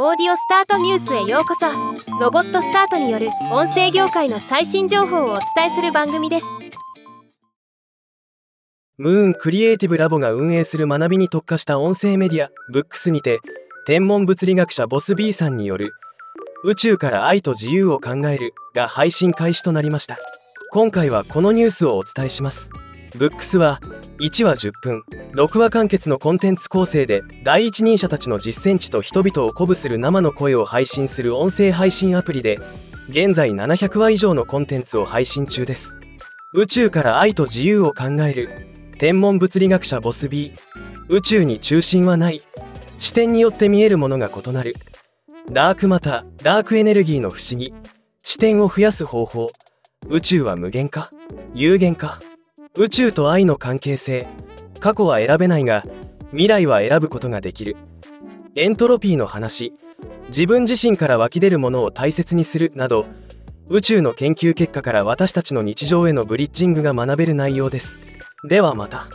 オーディオスタートニュースへようこそ。ロボットスタートによる音声業界の最新情報をお伝えする番組です。ムーンクリエイティブラボが運営する学びに特化した音声メディアブックスにて天文物理学者ボス B さんによる宇宙から愛と自由を考えるが配信開始となりました。今回はこのニュースをお伝えします。ブックスは1話10分。6話完結のコンテンツ構成で第一人者たちの実践地と人々を鼓舞する生の声を配信する音声配信アプリで現在700話以上のコンテンツを配信中です。宇宙から愛と自由を考える。天文物理学者ボス B 宇宙に中心はない。視点によって見えるものが異なる。ダークマターダークエネルギーの不思議。視点を増やす方法。宇宙は無限か？有限か？宇宙と愛の関係性。過去は選べないが未来は選ぶことができる。エントロピーの話。自分自身から湧き出るものを大切にするなど宇宙の研究結果から私たちの日常へのブリッジングが学べる内容です。ではまた。